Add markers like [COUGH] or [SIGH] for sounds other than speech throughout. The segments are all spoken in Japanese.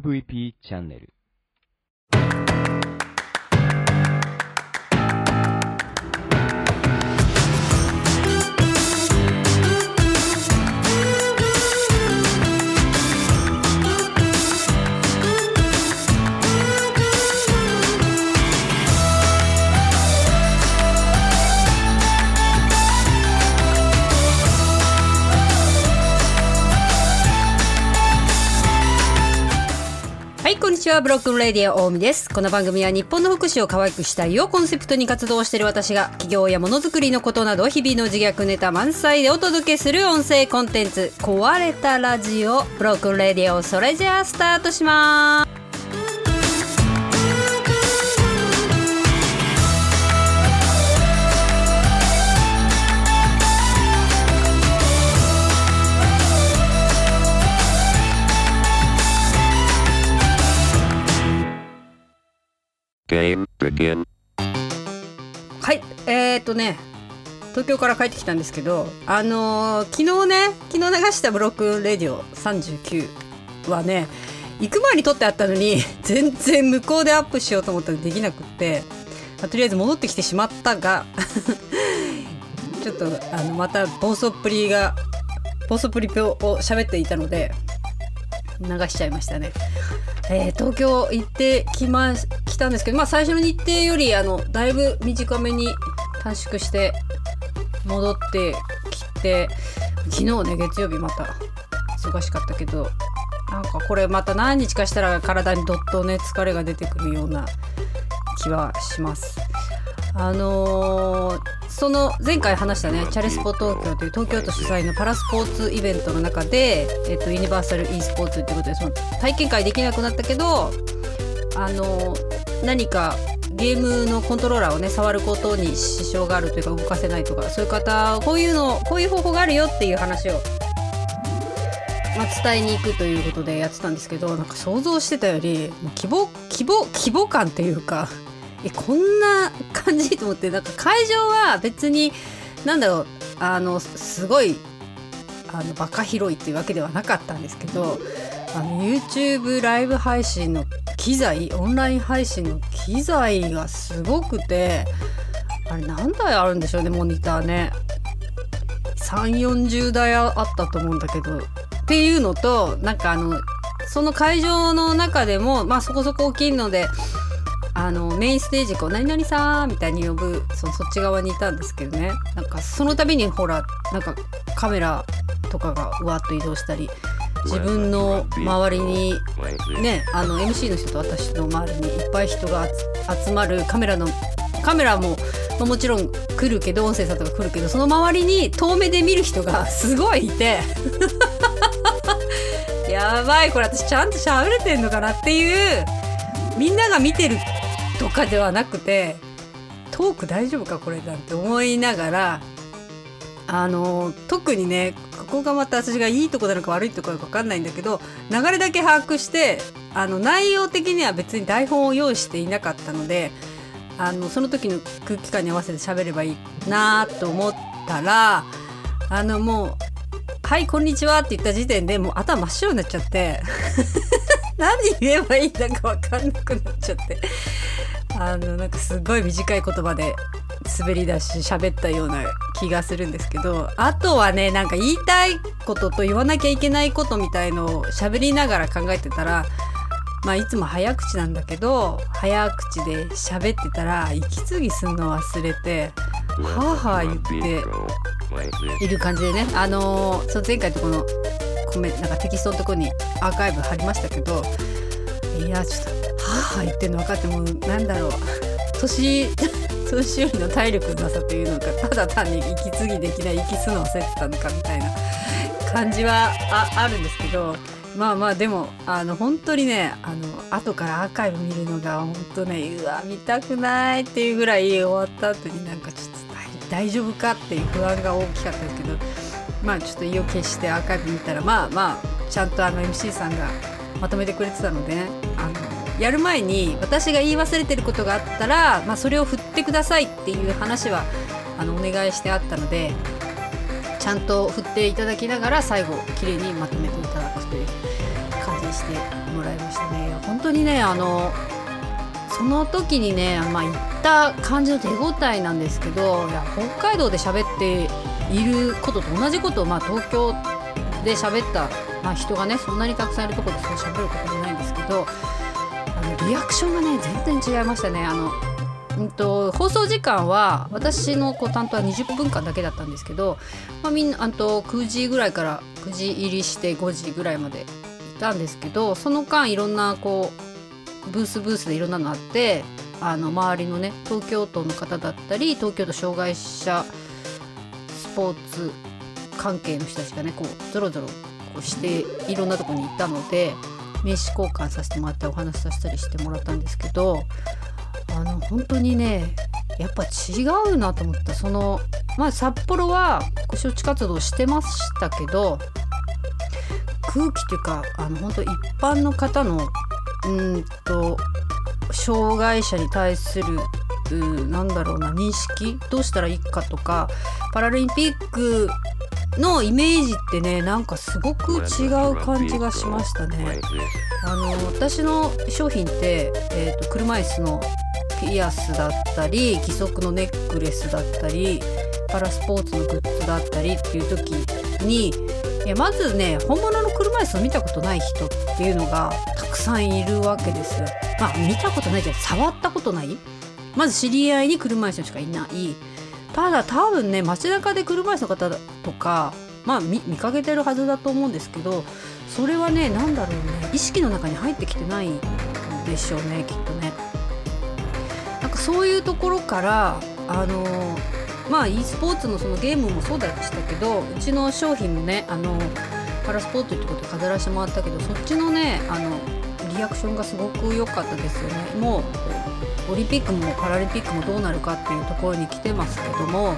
MVP チャンネル。ちは。 Broken Radio 大海です。この番組は日本の福祉を可愛くしたいをコンセプトに活動している私が企業やものづくりのことなど日々の自虐ネタ満載でお届けする音声コンテンツ壊れたラジオ Broken Radio それじゃあスタートします。Begin. はい、えー、っとね、東京から帰ってきたんですけど、あのー昨日ね、昨日流した Broken Radio 39はね、行く前に撮ってあったのに、[LAUGHS] 全然向こうでアップしようと思ったらできなくって、まあとりあえず戻ってきてしまったが、[LAUGHS] ちょっとあのまた暴走っぷりが、暴走っぷりを喋っていたので、流しちゃいましたね。えー東京行ってきま来たんですけど、まあ、最初の日程よりあのだいぶ短めに短縮して戻ってきて昨日ね月曜日また忙しかったけどなんかこれまた何日かしたら体にどっとね疲れが出てくるような気はします。あのーその前回話したねチャレスポ東京という東京都主催のパラスポーツイベントの中で、えっとユニバーサル e スポーツということでその体験会できなくなったけどあの何かゲームのコントローラーをね触ることに支障があるというか動かせないとかそういう方こういうのこういう方法があるよっていう話を、まあ、伝えに行くということでやってたんですけどなんか想像してたよりもう規模規模規模感というかえこんな感じと思ってなんか会場は別になんだろうあのすごいあのバカ広いっていうわけではなかったんですけどあの YouTube ライブ配信の機材オンライン配信の機材がすごくてあれ何台あるんでしょうねモニターね。3 4 0台あったと思うんだけどっていうのとなんかあのその会場の中でもまあそこそこ大きいのであのメインステージこう「何々さん」みたいに呼ぶそそっち側にいたんですけどね。なんかその度にほらなんかカメラとかがうわっと移動したり自分の周りにねあの MC の人と私の周りにいっぱい人が集集まるカメラのカメラも、まあもちろん来るけど音声さんとか来るけどその周りに遠目で見る人が [LAUGHS] すごいいて。[LAUGHS] やばいこれ私ちゃんと喋れてんのかなっていうみんなが見てるとかではなくてトーク大丈夫かこれなんて思いながらあの特にねここがまた私がいいとこなのか悪いとこなのか分かんないんだけど流れだけ把握してあの内容的には別に台本を用意していなかったのであのその時の空気感に合わせて喋ればいいなと思ったらあのもう「はいこんにちは」って言った時点でもう頭真っ白になっちゃって。何言えばいいんだか分かんなくなっちゃって。あのなんかすごい短い言葉で滑り出し喋ったような気がするんですけどあとはねなんか言いたいことと言わなきゃいけないことみたいのを喋りながら考えてたらまあいつも早口なんだけど早口で喋ってたら息継ぎすんの忘れてはあはあ言っている感じでねあのーその前回のとこのコメなんかテキストのとこにアーカイブ貼りましたけどいやちょっとはあ言ってるの分かってもなんだろう。[LAUGHS] 年 [LAUGHS] 年寄りの体力のなさというのかただ単に息継ぎできない息すの忘れてたのかみたいな感じはああるんですけどまあまあでもあの本当にねあの後からアーカイブ見るのが本当ねうわ見たくないっていうぐらい終わった後になんかちょっと大大丈夫かっていう不安が大きかったですけどまあちょっと意を決してアーカイブ見たらまあまあちゃんとあの MC さんがまとめてくれてたのでねあのやる前に私が言い忘れてることがあったら、まあ、それを振ってくださいっていう話はあのお願いしてあったのでちゃんと振っていただきながら最後綺麗にまとめていただくという感じで見してもらいましたね。本当にねあのその時にねまあ行った感じの手応えなんですけどいや北海道で喋っていることと同じことを、まあ、東京で喋った、まあ、人がねそんなにたくさんいるとこでそう喋ることもないんですけどあのリアクションがね全然違いましたね。あのうんと、放送時間は私のこう担当は20分間だけだったんですけど、まあ、みんなあと9時ぐらいから9時入りして5時ぐらいまでいたんですけどその間いろんなこうブースブースでいろんなのあってあの周りのね東京都の方だったり東京都障害者ポーツ関係の人たちがねこうぞろぞろこうしていろんなとこに行ったので名刺交換させてもらってお話しさせたりしてもらったんですけどあの本当にねやっぱ違うなと思った。そのまあ札幌は招致活動してましたけど空気というかあの本当一般の方のうんと障害者に対するうなんだろうな認識？どうしたらいいかとかパラリンピックのイメージってねなんかすごく違う感じがしましたね。あの私の商品って、えー、と車椅子のピアスだったり義足のネックレスだったりパラスポーツのグッズだったりっていう時にいやまずね本物の車椅子を見たことない人っていうのがたくさんいるわけですよ。まあ見たことないじゃん触ったことないまず知り合いに車椅子しかいないただ多分ね街中で車椅子の方とかまあ見かけてるはずだと思うんですけどそれはね何だろうね意識の中に入ってきてないんでしょうねきっとね。なんかそういうところからあのまあ e スポーツのそのゲームもそうでしたけどうちの商品もねあのパラスポーツってことで飾らせてもらったけどそっちのねあのリアクションがすごく良かったですよね。もうオリンピックもパラリンピックもどうなるかっていうところに来てますけども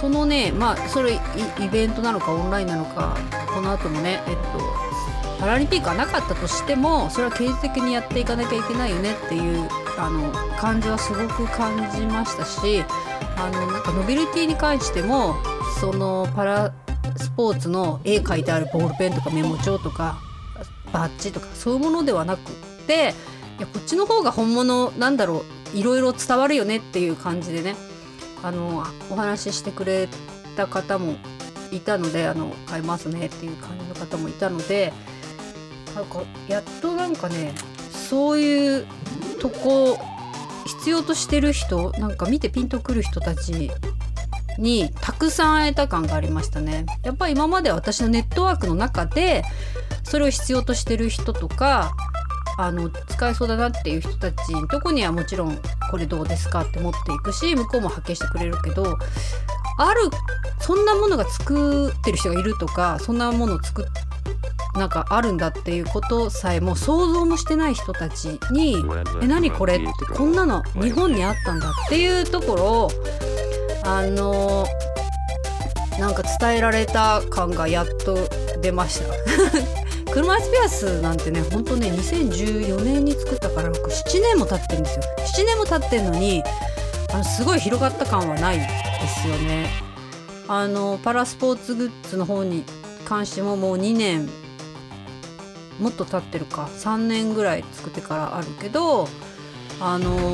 そのねまあそれイベントなのかオンラインなのかこの後もねえっとパラリンピックがなかったとしてもそれは継続的にやっていかなきゃいけないよねっていうあの感じはすごく感じましたしあのなんかノベルティに関してもそのパラスポーツの絵描いてあるボールペンとかメモ帳とかバッジとかそういうものではなくっていやこっちの方が本物なんだろういろいろ伝わるよねっていう感じでねあのお話ししてくれた方もいたのであの買いますねっていう感じの方もいたのでなんかやっとなんかねそういうとこ必要としてる人なんか見てピンとくる人たちにたくさん会えた感がありましたね。やっぱり今まで私のネットワークの中でそれを必要としてる人とかあの使えそうだなっていう人たちのとこにはもちろんこれどうですかって持っていくし向こうも発見してくれるけどあるそんなものが作ってる人がいるとかそんなものを作っなんかあるんだっていうことさえも想像もしてない人たちに「え何これ?」ってこんなの日本にあったんだっていうところをあのなんか伝えられた感がやっと出ました。車椅子ピアスなんてねほんとね2014年に作ったから僕7年も経ってるんですよ。7年も経ってるのにあのすごい広がった感はないですよね。あのパラスポーツグッズの方に関してももう2年もっと経ってるか3年ぐらい作ってからあるけどあの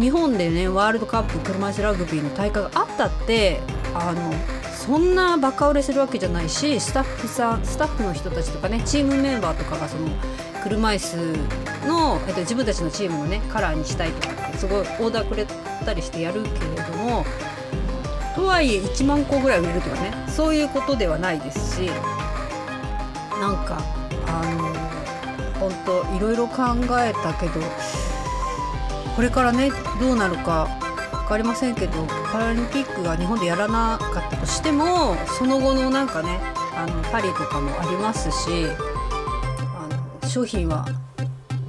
日本でねワールドカップ車椅子ラグビーの大会があったってあのそんなバカ売れするわけじゃないしスタッフさんスタッフの人たちとかねチームメンバーとかがその車椅子の、えっと、自分たちのチームのねカラーにしたいとかってすごいオーダーくれたりしてやるけれどもとはいえ1万個ぐらい売れるとかねそういうことではないですしなんかあの本当いろいろ考えたけどこれからねどうなるかかりませんけどパラリンピックが日本でやらなかったとしてもその後のなんかねあのパリとかもありますしあの商品は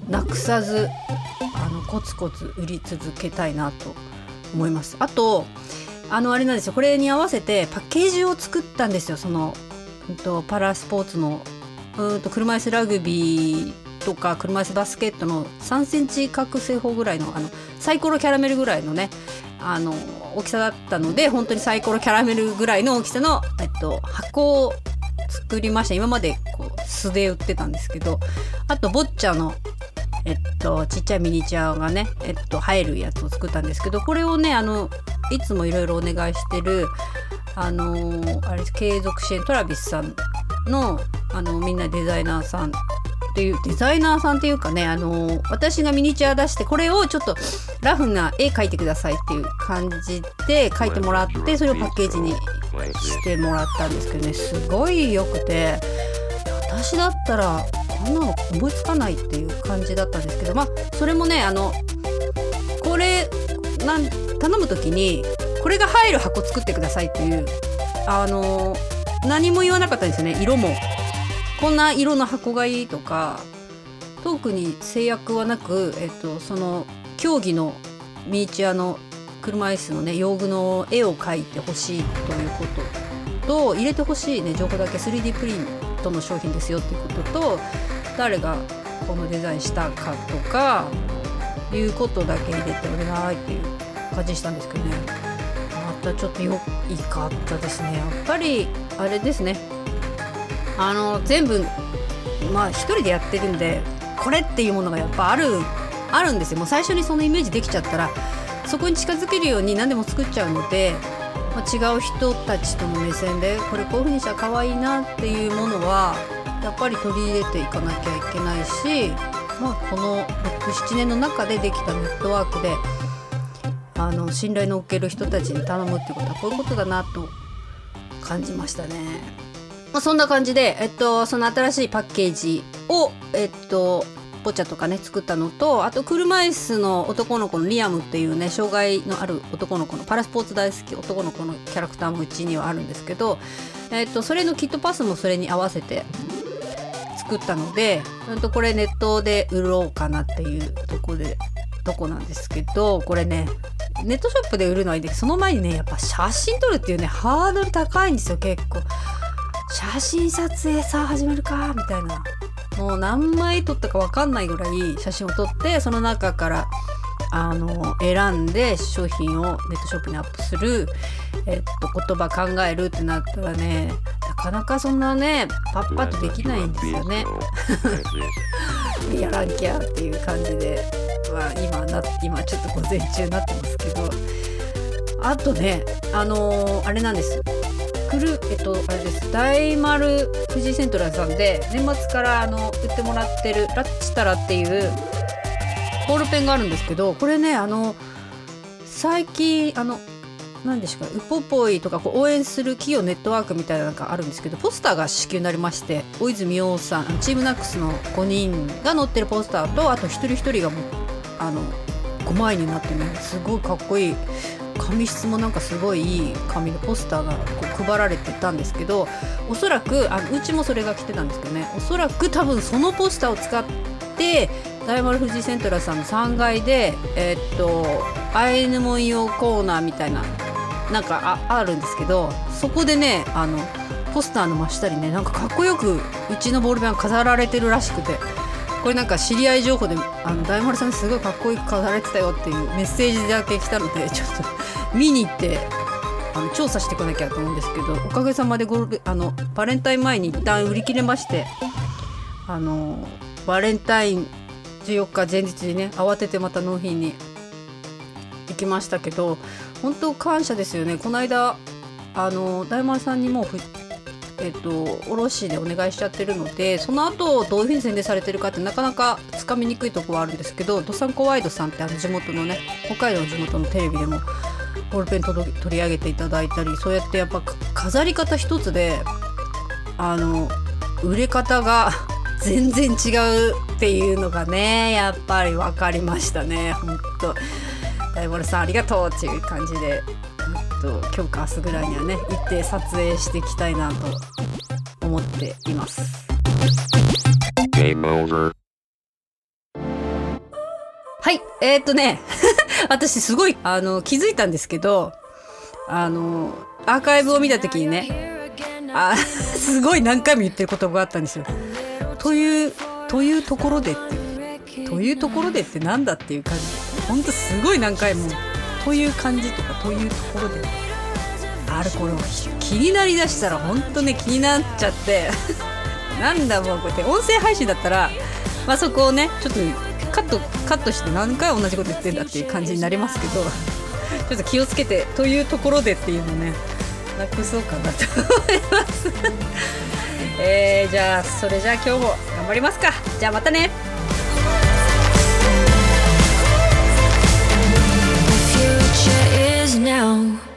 なくさずあのコツコツ売り続けたいなと思います。あとあのあれなんですよこれに合わせてパッケージを作ったんですよその、うんと、パラスポーツのうんと車椅子ラグビーとか車椅子バスケットの3センチ角正方ぐらいのあのサイコロキャラメルぐらいのねあの大きさだったので本当にサイコロキャラメルぐらいの大きさの、えっと、箱を作りました。今までこう素で売ってたんですけどあとボッチャのえっとちっちゃいミニチュアがねえっと入るやつを作ったんですけどこれをねあのいつもいろいろお願いしてるあのあれ継続支援トラビスさんのあのみんなデザイナーさんっていうデザイナーさんっていうかねあの私がミニチュア出してこれをちょっとラフな絵描いてくださいっていう感じで描いてもらってそれをパッケージにしてもらったんですけどね。すごい良くて。私だったらこんなの思いつかないっていう感じだったんですけどまあそれもねあのこれなん頼む時にこれが入る箱作ってくださいっていうあの何も言わなかったんですよね色もこんな色の箱がいいとか特に制約はなく、えっと、その競技のミニチュアの車椅子のね用具の絵を描いてほしいということと入れてほしいね情報だけ 3D プリントの商品ですよっていうことと誰がこのデザインしたかとかいうことだけ入れてお願いっていう感じしたんですけどね。またちょっと良いかったですね。やっぱりあれですね。あの全部まあ一人でやってるんでこれっていうものがやっぱあるあるんですよもう最初にそのイメージできちゃったらそこに近づけるように何でも作っちゃうので、まあ、違う人たちとの目線でこれこういう風にしたら可愛いなっていうものはやっぱり取り入れていかなきゃいけないし、まあ、この67年の中でできたネットワークであの信頼のおける人たちに頼むってことはこういうことだなと感じましたね。まあ、そんな感じで、えっと、その新しいパッケージを、えっと、ボチャとかね作ったのとあと車椅子の男の子のリアムっていうね障害のある男の子のパラスポーツ大好き男の子のキャラクターもうちにはあるんですけど、えっと、それのキットパスもそれに合わせて作ったので、うん、とこれネットで売ろうかなっていうとこでとこなんですけどこれねネットショップで売るのはいいんですその前にねやっぱ写真撮るっていうねハードル高いんですよ結構。写真撮影さあ始めるかみたいな。もう何枚撮ったか分かんないぐらい写真を撮ってその中からあの選んで商品をネットショップにアップする、えっと、言葉考えるってなったらねなかなかそんなねパッパッとできないんですよね。[LAUGHS] やらんきゃっていう感じで、まあ、今な今ちょっと午前中になってますけど。あとねあのーあれなんですくるえっとあれです。大丸富士セントラルさんで年末からあの売ってもらってるラッチタラっていうボールペンがあるんですけどこれねあの最近あの何でしょうかウポポイとかこう応援する企業ネットワークみたいなのがあるんですけどポスターが支給になりまして大泉洋さんチームナックスの5人が載ってるポスターとあと一人一人がもうあの5枚になってねすごいかっこいい紙質もなんかすごいいい紙のポスターがこう配られてたんですけどおそらくあうちもそれが来てたんですけどね。おそらく多分そのポスターを使って大丸富士セントラルさんの3階でえーっとアイヌ文様コーナーみたいななんかああるんですけどそこでねあのポスターの真下にねなんかかっこよくうちのボールペン飾られてるらしくて。これなんか知り合い情報であの大丸さんすごいかっこよく飾られてたよっていうメッセージだけ来たので [LAUGHS] ちょっと見に行ってあの調査してこなきゃと思うんですけどおかげさまでゴルあのバレンタイン前に一旦売り切れましてあのバレンタイン14日前日にね慌ててまた納品に行きましたけど本当感謝ですよね。この間あの大丸さんにもうえっと、卸でお願いしちゃってるのでその後どういうふうに宣伝されてるかってなかなかつかみにくいとこはあるんですけどドサンコワイドさんってあの地元のね北海道の地元のテレビでもボールペン取り上げていただいたりそうやってやっぱ飾り方一つであの売れ方が [LAUGHS] 全然違うっていうのがねやっぱり分かりましたね本当大丸さんありがとうっていう感じで。と今日か明日ぐらいにはね行って撮影していきたいなと思っています。はいえー、っとね [LAUGHS] 私すごいあの気づいたんですけどあのアーカイブを見た時にねあ [LAUGHS] すごい何回も言ってる言葉があったんですよ。というというところでってというところでってなんだっていう感じほんとすごい何回もという感じとかというところである頃気になりだしたら本当ね気になっちゃって [LAUGHS] なんだもうこうやって音声配信だったら、まあ、そこをねちょっとカットカットして何回同じこと言ってんだっていう感じになりますけどちょっと気をつけてというところでっていうのねなくそうかなと思います。[LAUGHS] えー、じゃあそれじゃあ今日も頑張りますかじゃあまたね now.